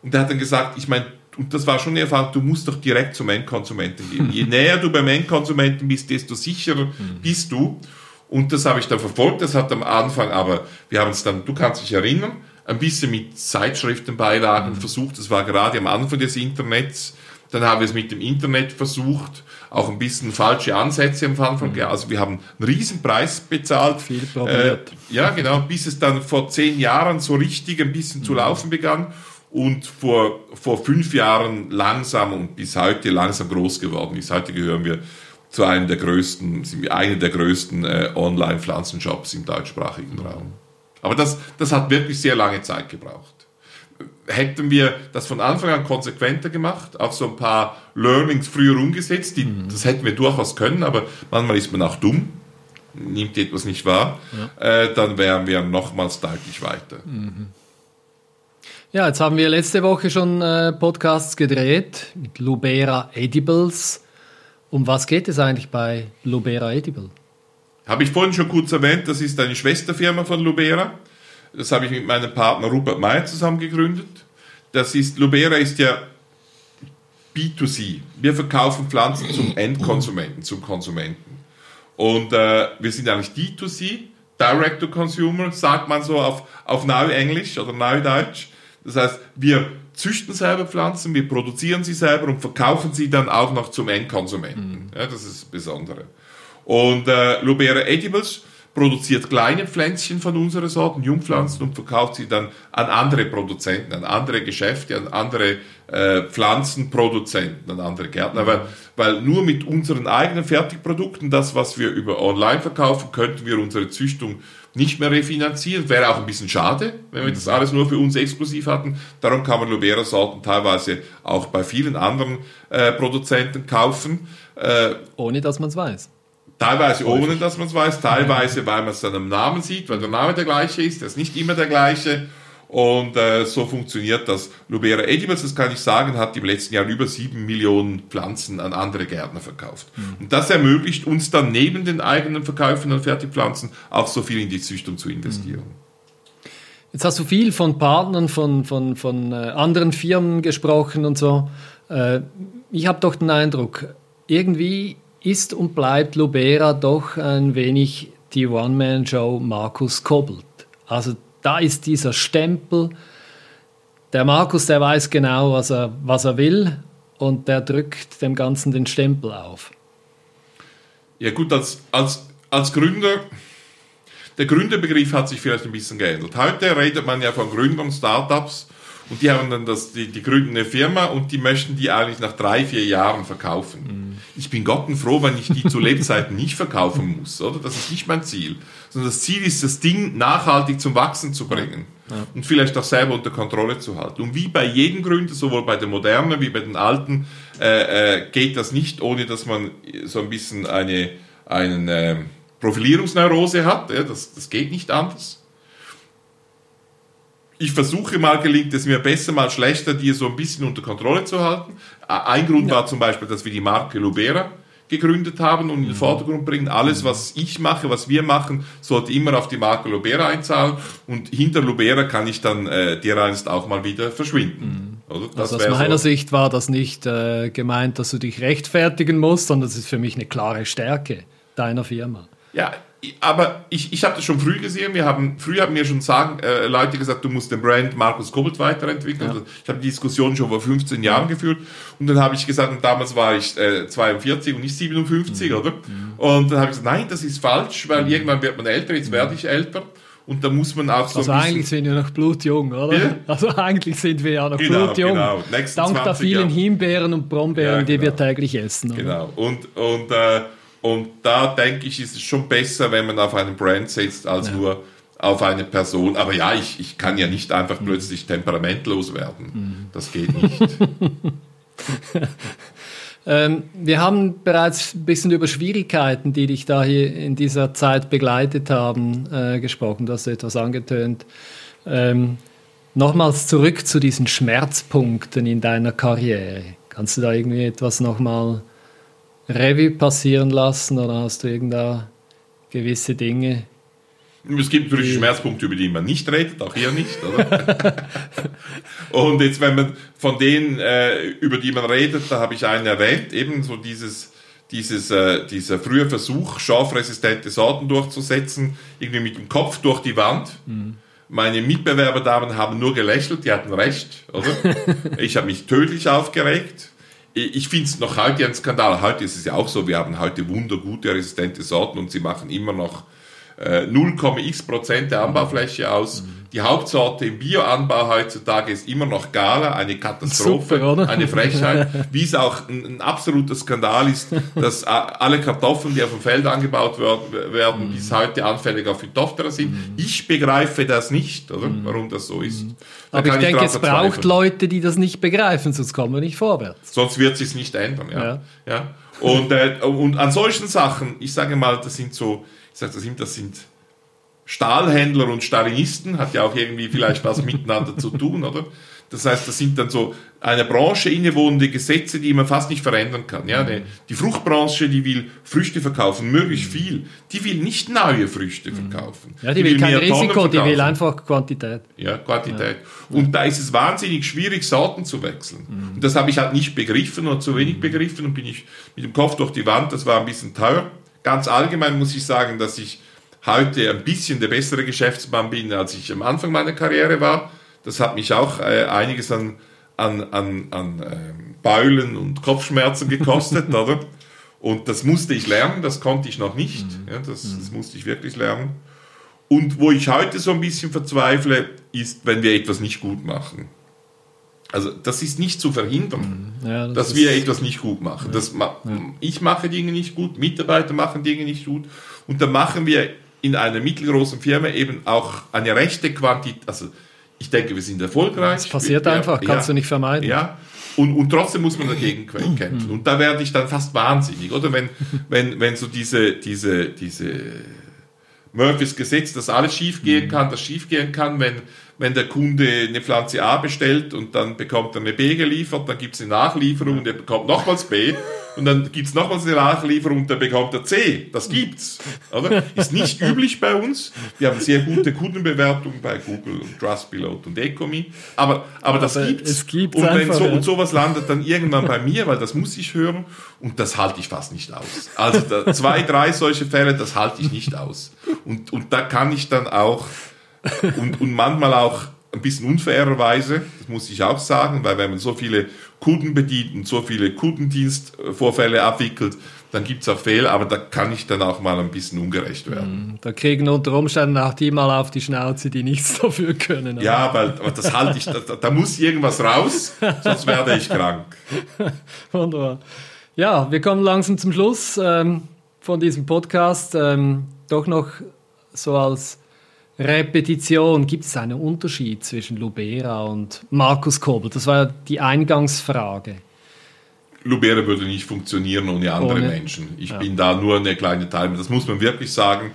Und der hat dann gesagt, ich meine, und das war schon eine Erfahrung, du musst doch direkt zum Endkonsumenten gehen. Je näher du beim Endkonsumenten bist, desto sicherer mhm. bist du. Und das habe ich dann verfolgt. Das hat am Anfang, aber wir haben es dann, du kannst dich erinnern, ein bisschen mit Zeitschriftenbeilagen mhm. versucht. Das war gerade am Anfang des Internets. Dann haben wir es mit dem Internet versucht, auch ein bisschen falsche Ansätze am Anfang. Mhm. Also wir haben einen riesen Preis bezahlt. Viel probiert. Äh, ja, genau, bis es dann vor zehn Jahren so richtig ein bisschen mhm. zu laufen begann und vor, vor fünf Jahren langsam und bis heute langsam groß geworden ist. Heute gehören wir zu einem der größten, sind wir einer der größten äh, Online-Pflanzenshops im deutschsprachigen Raum. Aber das, das hat wirklich sehr lange Zeit gebraucht. Hätten wir das von Anfang an konsequenter gemacht, auch so ein paar Learnings früher umgesetzt, die, mhm. das hätten wir durchaus können, aber manchmal ist man auch dumm, nimmt etwas nicht wahr, ja. äh, dann wären wir nochmals deutlich weiter. Mhm. Ja, jetzt haben wir letzte Woche schon äh, Podcasts gedreht mit Lubera Edibles. Um was geht es eigentlich bei Lubera Edible? Habe ich vorhin schon kurz erwähnt, das ist eine Schwesterfirma von Lubera. Das habe ich mit meinem Partner Rupert Meyer zusammen gegründet. Das ist, Lubera ist ja B2C. Wir verkaufen Pflanzen zum Endkonsumenten, zum Konsumenten. Und äh, wir sind eigentlich D2C, Direct to Consumer, sagt man so auf, auf Neuenglisch oder Neudeutsch. Das heißt, wir züchten selber Pflanzen, wir produzieren sie selber und verkaufen sie dann auch noch zum Endkonsumenten. Mhm. Ja, das ist das Besondere. Und äh, Lubera Edibles produziert kleine Pflänzchen von unseren Sorten, Jungpflanzen, und verkauft sie dann an andere Produzenten, an andere Geschäfte, an andere äh, Pflanzenproduzenten, an andere Gärtner. Weil, weil nur mit unseren eigenen Fertigprodukten, das, was wir über online verkaufen, könnten wir unsere Züchtung nicht mehr refinanzieren. Wäre auch ein bisschen schade, wenn wir das alles nur für uns exklusiv hatten. Darum kann man Lubera-Sorten teilweise auch bei vielen anderen äh, Produzenten kaufen. Äh, Ohne dass man es weiß. Teilweise ohne, dass man es weiß, teilweise, weil man es dann am Namen sieht, weil der Name der gleiche ist, der ist nicht immer der gleiche. Und äh, so funktioniert das. Lubera Edibles, das kann ich sagen, hat im letzten Jahr über sieben Millionen Pflanzen an andere Gärtner verkauft. Mhm. Und das ermöglicht uns dann neben den eigenen Verkäufen an Fertigpflanzen auch so viel in die Züchtung zu investieren. Mhm. Jetzt hast du viel von Partnern, von, von, von äh, anderen Firmen gesprochen und so. Äh, ich habe doch den Eindruck, irgendwie ist und bleibt Lubera doch ein wenig die One-Man-Show Markus Kobbelt. Also da ist dieser Stempel. Der Markus, der weiß genau, was er, was er will und der drückt dem Ganzen den Stempel auf. Ja gut, als, als, als Gründer, der Gründerbegriff hat sich vielleicht ein bisschen geändert. Heute redet man ja von Gründern, Startups und die haben dann das, die, die gründen eine Firma und die möchten die eigentlich nach drei, vier Jahren verkaufen. Mhm. Ich bin gottenfroh, wenn ich die zu Lebzeiten nicht verkaufen muss, oder? Das ist nicht mein Ziel. Sondern das Ziel ist, das Ding nachhaltig zum Wachsen zu bringen. Ja. Und vielleicht auch selber unter Kontrolle zu halten. Und wie bei jedem Gründer, sowohl bei den modernen wie bei den alten, äh, äh, geht das nicht, ohne dass man so ein bisschen eine, einen, äh, Profilierungsneurose hat. Ja, das, das geht nicht anders ich versuche mal, gelingt es mir besser, mal schlechter, die so ein bisschen unter Kontrolle zu halten. Ein Grund ja. war zum Beispiel, dass wir die Marke Lubera gegründet haben und in den mhm. Vordergrund bringen. Alles, was ich mache, was wir machen, sollte immer auf die Marke Lubera einzahlen und hinter Lubera kann ich dann äh, dereinst auch mal wieder verschwinden. Mhm. also aus meiner so. Sicht war das nicht äh, gemeint, dass du dich rechtfertigen musst, sondern das ist für mich eine klare Stärke deiner Firma. Ja, aber ich, ich habe das schon früh gesehen. Wir haben, früh haben mir schon sagen, äh, Leute gesagt, du musst den Brand Markus Kobold weiterentwickeln. Ja. Ich habe die Diskussion schon vor 15 Jahren ja. geführt. Und dann habe ich gesagt, und damals war ich äh, 42 und nicht 57, mhm. oder? Mhm. Und dann habe ich gesagt, nein, das ist falsch, weil mhm. irgendwann wird man älter, jetzt werde ich älter. und da muss man auch so. Also eigentlich sind wir noch blutjung, oder? Ja? Also eigentlich sind wir ja noch genau, blutjung. Genau. Dank der vielen Jahren. Himbeeren und Brombeeren, ja, genau. die wir genau. täglich essen. Oder? Genau. Und, und, äh, und da denke ich, ist es schon besser, wenn man auf einen Brand setzt, als ja. nur auf eine Person. Aber ja, ich, ich kann ja nicht einfach mhm. plötzlich temperamentlos werden. Mhm. Das geht nicht. ähm, wir haben bereits ein bisschen über Schwierigkeiten, die dich da hier in dieser Zeit begleitet haben, äh, gesprochen. Du hast etwas angetönt. Ähm, nochmals zurück zu diesen Schmerzpunkten in deiner Karriere. Kannst du da irgendwie etwas nochmal Revue passieren lassen oder hast du irgendda gewisse Dinge, es gibt natürlich Schmerzpunkte, über die man nicht redet, auch hier nicht. Oder? und jetzt, wenn man von denen, äh, über die man redet, da habe ich einen erwähnt, eben so dieses, dieses, äh, dieser frühe Versuch, scharfresistente Sorten durchzusetzen, irgendwie mit dem Kopf durch die Wand. Mhm. Meine Mitbewerberdamen haben nur gelächelt, die hatten recht, oder? ich habe mich tödlich aufgeregt. Ich finde es noch heute ein Skandal. Heute ist es ja auch so, wir haben heute wundergute resistente Sorten und sie machen immer noch 0,x äh, Prozent der Anbaufläche aus. Mhm. Die Hauptsorte im Bioanbau heutzutage ist immer noch Gala, eine Katastrophe, Super, eine Frechheit, wie es auch ein, ein, absoluter Skandal ist, dass alle Kartoffeln, die auf dem Feld angebaut werden, mhm. bis heute anfällig auf Phytophthora sind. Ich begreife das nicht, oder? Mhm. warum das so ist. Mhm. Da Aber ich denke, es braucht Leute, die das nicht begreifen, sonst kommen wir nicht vorwärts. Sonst wird es sich nicht ändern. Ja. ja. ja. Und, äh, und an solchen Sachen, ich sage mal, das sind so sage das ihm, das sind Stahlhändler und Stalinisten, hat ja auch irgendwie vielleicht was miteinander zu tun, oder? Das heißt, das sind dann so eine Branche innewohnende Gesetze, die man fast nicht verändern kann. Ja, die Fruchtbranche, die will Früchte verkaufen, möglichst viel. Die will nicht neue Früchte verkaufen. Ja, die, die will, will kein Risiko, die will einfach Quantität. Ja, Quantität. Ja. Und da ist es wahnsinnig schwierig, Sorten zu wechseln. Mhm. Und das habe ich halt nicht begriffen oder zu wenig begriffen und bin ich mit dem Kopf durch die Wand, das war ein bisschen teuer. Ganz allgemein muss ich sagen, dass ich heute ein bisschen der bessere Geschäftsmann bin, als ich am Anfang meiner Karriere war. Das hat mich auch äh, einiges an, an, an, an äh, Beulen und Kopfschmerzen gekostet, oder? Und das musste ich lernen, das konnte ich noch nicht. Mhm. Ja, das, das musste ich wirklich lernen. Und wo ich heute so ein bisschen verzweifle, ist, wenn wir etwas nicht gut machen. Also das ist nicht zu verhindern, mhm. ja, das dass wir etwas nicht gut machen. Ja. Ma ja. Ich mache Dinge nicht gut, Mitarbeiter machen Dinge nicht gut und dann machen wir in einer mittelgroßen Firma eben auch eine rechte Quantität. Also ich denke, wir sind erfolgreich. Das passiert wir, einfach, kannst du nicht vermeiden. Ja, und, und trotzdem muss man dagegen kämpfen. Und da werde ich dann fast wahnsinnig, oder? Wenn, wenn, wenn so diese, diese, diese Murphys Gesetz, dass alles schiefgehen mhm. kann, das schiefgehen kann, wenn wenn der Kunde eine Pflanze A bestellt und dann bekommt er eine B geliefert, dann gibt es eine Nachlieferung und er bekommt nochmals B und dann gibt es nochmals eine Nachlieferung und dann bekommt er C. Das gibt's. Oder? Ist nicht üblich bei uns. Wir haben sehr gute Kundenbewertungen bei Google und Trustpilot und Ecomi. Aber, aber das aber gibt's. Es gibt's und, wenn so, und sowas landet dann irgendwann bei mir, weil das muss ich hören und das halte ich fast nicht aus. Also da, zwei, drei solche Fälle, das halte ich nicht aus. Und, und da kann ich dann auch und, und manchmal auch ein bisschen unfairerweise, das muss ich auch sagen, weil wenn man so viele Kunden bedient und so viele Kundendienstvorfälle abwickelt, dann gibt es auch Fehler, aber da kann ich dann auch mal ein bisschen ungerecht werden. Mhm. Da kriegen unter Umständen auch die mal auf die Schnauze, die nichts dafür können. Ja, weil aber das halte ich, da, da, muss irgendwas raus, sonst werde ich krank. Wunderbar. Ja, wir kommen langsam zum Schluss ähm, von diesem Podcast. Ähm, doch noch so als Repetition. Gibt es einen Unterschied zwischen Lubera und Markus Kobel? Das war ja die Eingangsfrage. Lubera würde nicht funktionieren ohne andere ohne, Menschen. Ich ja. bin da nur eine kleine Teil. Das muss man wirklich sagen.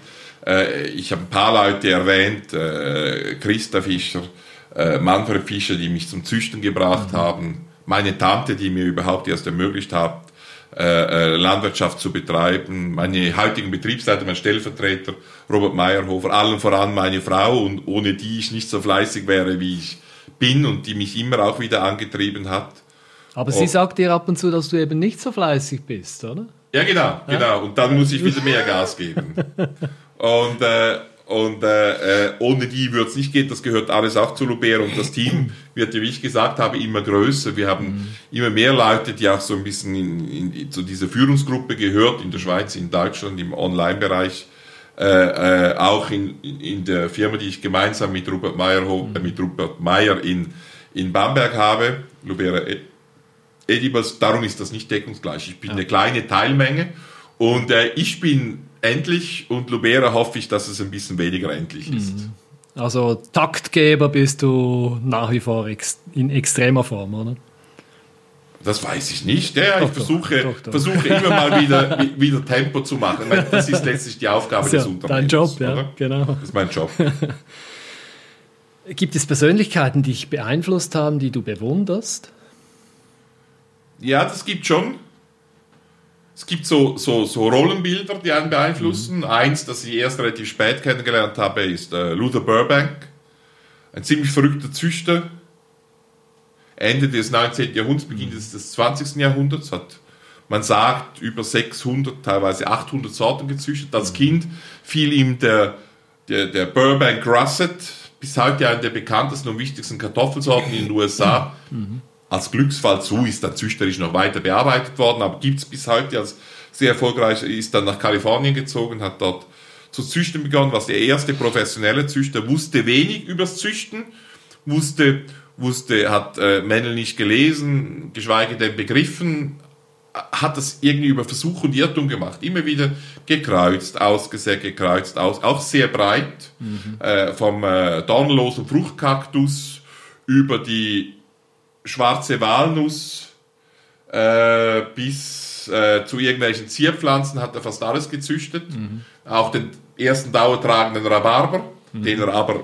Äh, ich habe ein paar Leute erwähnt, äh, Christa Fischer, äh, Manfred Fischer, die mich zum Züchten gebracht mhm. haben, meine Tante, die mir überhaupt erst ermöglicht hat, äh, äh, Landwirtschaft zu betreiben. Meine heutigen Betriebsleiter, mein Stellvertreter Robert Meyerhofer, allen voran meine Frau und ohne die ich nicht so fleißig wäre, wie ich bin und die mich immer auch wieder angetrieben hat. Aber sie sagt dir ab und zu, dass du eben nicht so fleißig bist, oder? Ja, genau, genau. Und dann muss ich wieder mehr Gas geben. Und, äh, und äh, äh, ohne die würde es nicht gehen. Das gehört alles auch zu Lubera. Und das Team wird, wie ich gesagt habe, immer größer. Wir haben mhm. immer mehr Leute, die auch so ein bisschen in, in, zu dieser Führungsgruppe gehört, in der Schweiz, in Deutschland, im Online-Bereich. äh, äh, auch in, in der Firma, die ich gemeinsam mit Rupert Meyer, mhm. äh, mit Rupert Meyer in, in Bamberg habe, Lubera Edibles, darum ist das nicht deckungsgleich. Ich bin ja. eine kleine Teilmenge und äh, ich bin endlich und Lubera hoffe ich, dass es ein bisschen weniger endlich ist. Mhm. Also Taktgeber bist du nach wie vor ex in extremer Form, oder? Das weiß ich nicht. Ja, ich versuche, doch, doch. versuche immer mal wieder, wieder Tempo zu machen. Das ist letztlich die Aufgabe ja, des Unternehmens. Dein Job, ja, oder? genau. Das ist mein Job. Gibt es Persönlichkeiten, die dich beeinflusst haben, die du bewunderst? Ja, das gibt schon. Es gibt so, so, so Rollenbilder, die einen beeinflussen. Mhm. Eins, das ich erst relativ spät kennengelernt habe, ist äh, Luther Burbank. Ein ziemlich verrückter Züchter, Ende des 19. Jahrhunderts, Beginn des, des 20. Jahrhunderts hat man sagt, über 600, teilweise 800 Sorten gezüchtet. Als Kind fiel ihm der, der, der Burbank Russet, bis heute eine der bekanntesten und wichtigsten Kartoffelsorten in den USA, mhm. Als Glücksfall zu, ist dann züchterisch noch weiter bearbeitet worden, aber gibt es bis heute als sehr erfolgreich, ist dann nach Kalifornien gezogen, hat dort zu züchten begonnen, was der erste professionelle Züchter, wusste wenig übers Züchten, wusste wusste, hat äh, Mendel nicht gelesen, geschweige denn begriffen, hat das irgendwie über Versuch und Irrtum gemacht. Immer wieder gekreuzt, ausgesägt, gekreuzt, aus, auch sehr breit, mhm. äh, vom äh, dornlosen Fruchtkaktus über die schwarze Walnuss äh, bis äh, zu irgendwelchen Zierpflanzen hat er fast alles gezüchtet. Mhm. Auch den ersten dauertragenden Rhabarber, mhm. den er aber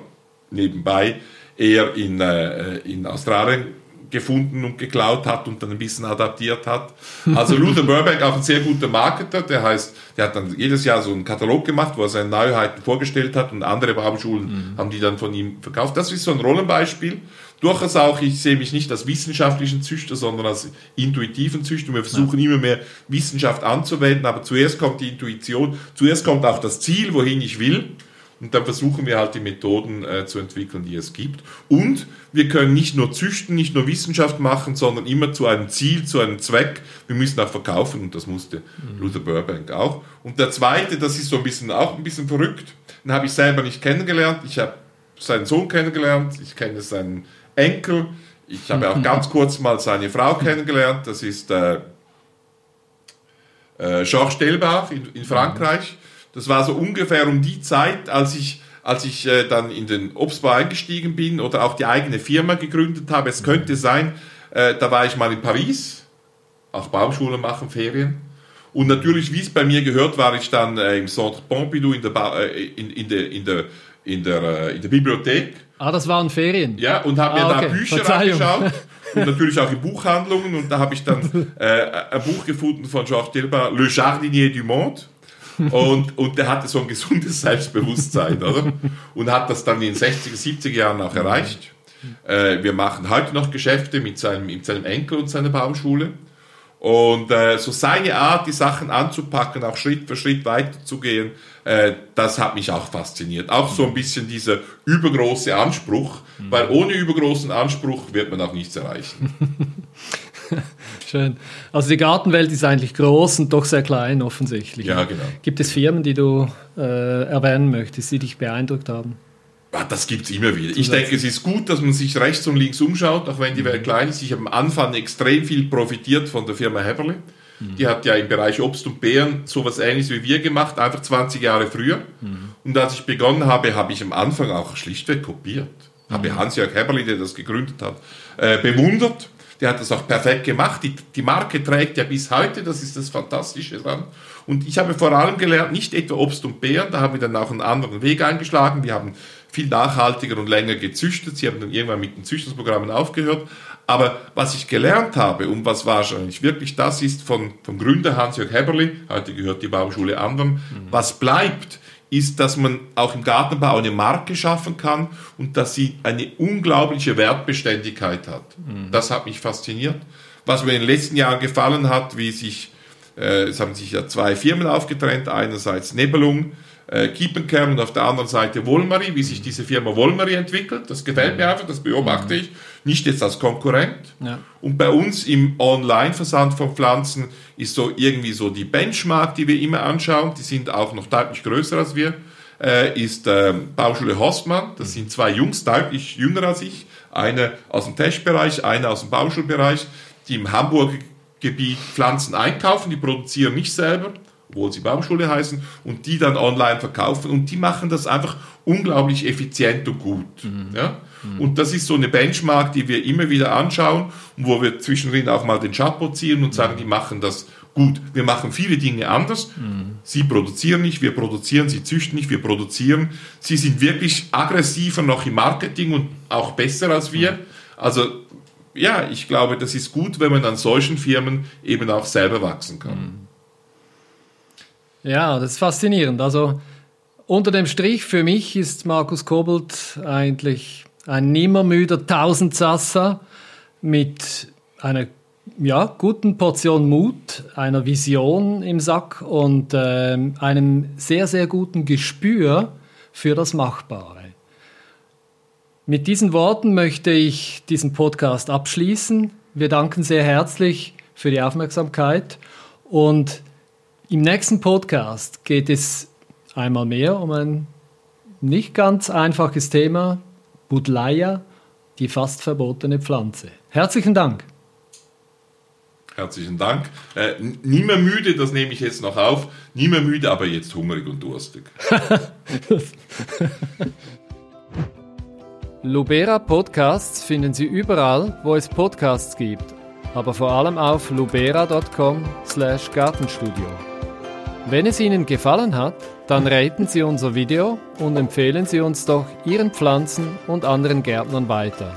nebenbei er in, äh, in Australien gefunden und geklaut hat und dann ein bisschen adaptiert hat. Also Luther Burbank auch ein sehr guter Marketer, der heißt, der hat dann jedes Jahr so einen Katalog gemacht, wo er seine Neuheiten vorgestellt hat und andere Baumschulen mhm. haben die dann von ihm verkauft. Das ist so ein Rollenbeispiel. Durchaus auch, ich sehe mich nicht als wissenschaftlichen Züchter, sondern als intuitiven Züchter. Wir versuchen ja. immer mehr Wissenschaft anzuwenden, aber zuerst kommt die Intuition, zuerst kommt auch das Ziel, wohin ich will. Und dann versuchen wir halt die Methoden äh, zu entwickeln, die es gibt. Und wir können nicht nur züchten, nicht nur Wissenschaft machen, sondern immer zu einem Ziel, zu einem Zweck. Wir müssen auch verkaufen und das musste mhm. Luther Burbank auch. Und der zweite, das ist so ein bisschen auch ein bisschen verrückt, den habe ich selber nicht kennengelernt. Ich habe seinen Sohn kennengelernt, ich kenne seinen Enkel, ich habe auch ganz kurz mal seine Frau kennengelernt, das ist äh, äh, Georges Delbach in, in Frankreich. Das war so ungefähr um die Zeit, als ich, als ich äh, dann in den Obstbau eingestiegen bin oder auch die eigene Firma gegründet habe. Es könnte sein, äh, da war ich mal in Paris, auch Baumschulen machen Ferien. Und natürlich, wie es bei mir gehört, war ich dann äh, im Centre Pompidou in der, ba äh, in, in, der, in, der, in, der, äh, in der Bibliothek. Ah, das waren Ferien. Ja, und habe mir ah, okay. da Bücher angeschaut. und natürlich auch in Buchhandlungen. Und da habe ich dann äh, ein Buch gefunden von Georges Delba, Le Jardinier du Monde. Und, und der hatte so ein gesundes Selbstbewusstsein, oder? Und hat das dann in den 60er, 70er Jahren auch erreicht. Äh, wir machen heute noch Geschäfte mit seinem, mit seinem Enkel und seiner Baumschule. Und äh, so seine Art, die Sachen anzupacken, auch Schritt für Schritt weiterzugehen, äh, das hat mich auch fasziniert. Auch so ein bisschen dieser übergroße Anspruch, weil ohne übergroßen Anspruch wird man auch nichts erreichen. Schön. Also die Gartenwelt ist eigentlich groß und doch sehr klein offensichtlich. Ja, genau. Gibt es Firmen, die du äh, erwähnen möchtest, die dich beeindruckt haben? Das gibt es immer wieder. Ich denke, es ist gut, dass man sich rechts und links umschaut, auch wenn die Welt klein ist. Ich habe am Anfang extrem viel profitiert von der Firma Heberle. Mhm. Die hat ja im Bereich Obst und Beeren sowas ähnliches wie wir gemacht, einfach 20 Jahre früher. Mhm. Und als ich begonnen habe, habe ich am Anfang auch schlichtweg kopiert. Mhm. Habe Hans-Jörg Heberle, der das gegründet hat, äh, bewundert der hat das auch perfekt gemacht. Die, die Marke trägt ja bis heute, das ist das Fantastische dran. Und ich habe vor allem gelernt, nicht etwa Obst und Beeren, da haben wir dann auch einen anderen Weg eingeschlagen. Wir haben viel nachhaltiger und länger gezüchtet. Sie haben dann irgendwann mit den Züchtungsprogrammen aufgehört. Aber was ich gelernt habe und was wahrscheinlich wirklich das ist von, vom Gründer Hans-Jörg Heberli, heute gehört die Baumschule anderen, mhm. was bleibt, ist, dass man auch im Gartenbau eine Marke schaffen kann und dass sie eine unglaubliche Wertbeständigkeit hat. Mhm. Das hat mich fasziniert. Was mir in den letzten Jahren gefallen hat, wie sich, äh, es haben sich ja zwei Firmen aufgetrennt, einerseits Nebelung, äh, Kiepenkern und auf der anderen Seite Wollmarie, wie sich diese Firma Wollmarie entwickelt. Das gefällt mir einfach, das beobachte ich. Nicht jetzt als Konkurrent. Ja. Und bei uns im Online-Versand von Pflanzen ist so irgendwie so die Benchmark, die wir immer anschauen, die sind auch noch deutlich größer als wir, äh, ist äh, Bauschule Horstmann. Das sind zwei Jungs, deutlich jünger als ich. Einer aus dem Testbereich, einer aus dem Bauschulbereich, die im Hamburger Gebiet Pflanzen einkaufen, die produzieren nicht selber, obwohl sie Baumschule heißen, und die dann online verkaufen. Und die machen das einfach unglaublich effizient und gut. Ja? Und das ist so eine Benchmark, die wir immer wieder anschauen und wo wir zwischendrin auch mal den Chapeau ziehen und sagen, die machen das gut. Wir machen viele Dinge anders. Sie produzieren nicht, wir produzieren, sie züchten nicht, wir produzieren. Sie sind wirklich aggressiver noch im Marketing und auch besser als wir. Also ja, ich glaube, das ist gut, wenn man an solchen Firmen eben auch selber wachsen kann. Ja, das ist faszinierend. Also unter dem Strich für mich ist Markus Kobelt eigentlich ein nimmermüder Tausendsasser mit einer ja, guten Portion Mut, einer Vision im Sack und ähm, einem sehr, sehr guten Gespür für das Machbare. Mit diesen Worten möchte ich diesen Podcast abschließen. Wir danken sehr herzlich für die Aufmerksamkeit und im nächsten Podcast geht es einmal mehr um ein nicht ganz einfaches Thema, Budleia, die fast verbotene Pflanze. Herzlichen Dank. Herzlichen Dank. Äh, nie mehr müde, das nehme ich jetzt noch auf. Nie mehr müde, aber jetzt hungrig und durstig. Lubera Podcasts finden Sie überall, wo es Podcasts gibt, aber vor allem auf lubera.com/gartenstudio. Wenn es Ihnen gefallen hat, dann raten Sie unser Video und empfehlen Sie uns doch Ihren Pflanzen und anderen Gärtnern weiter.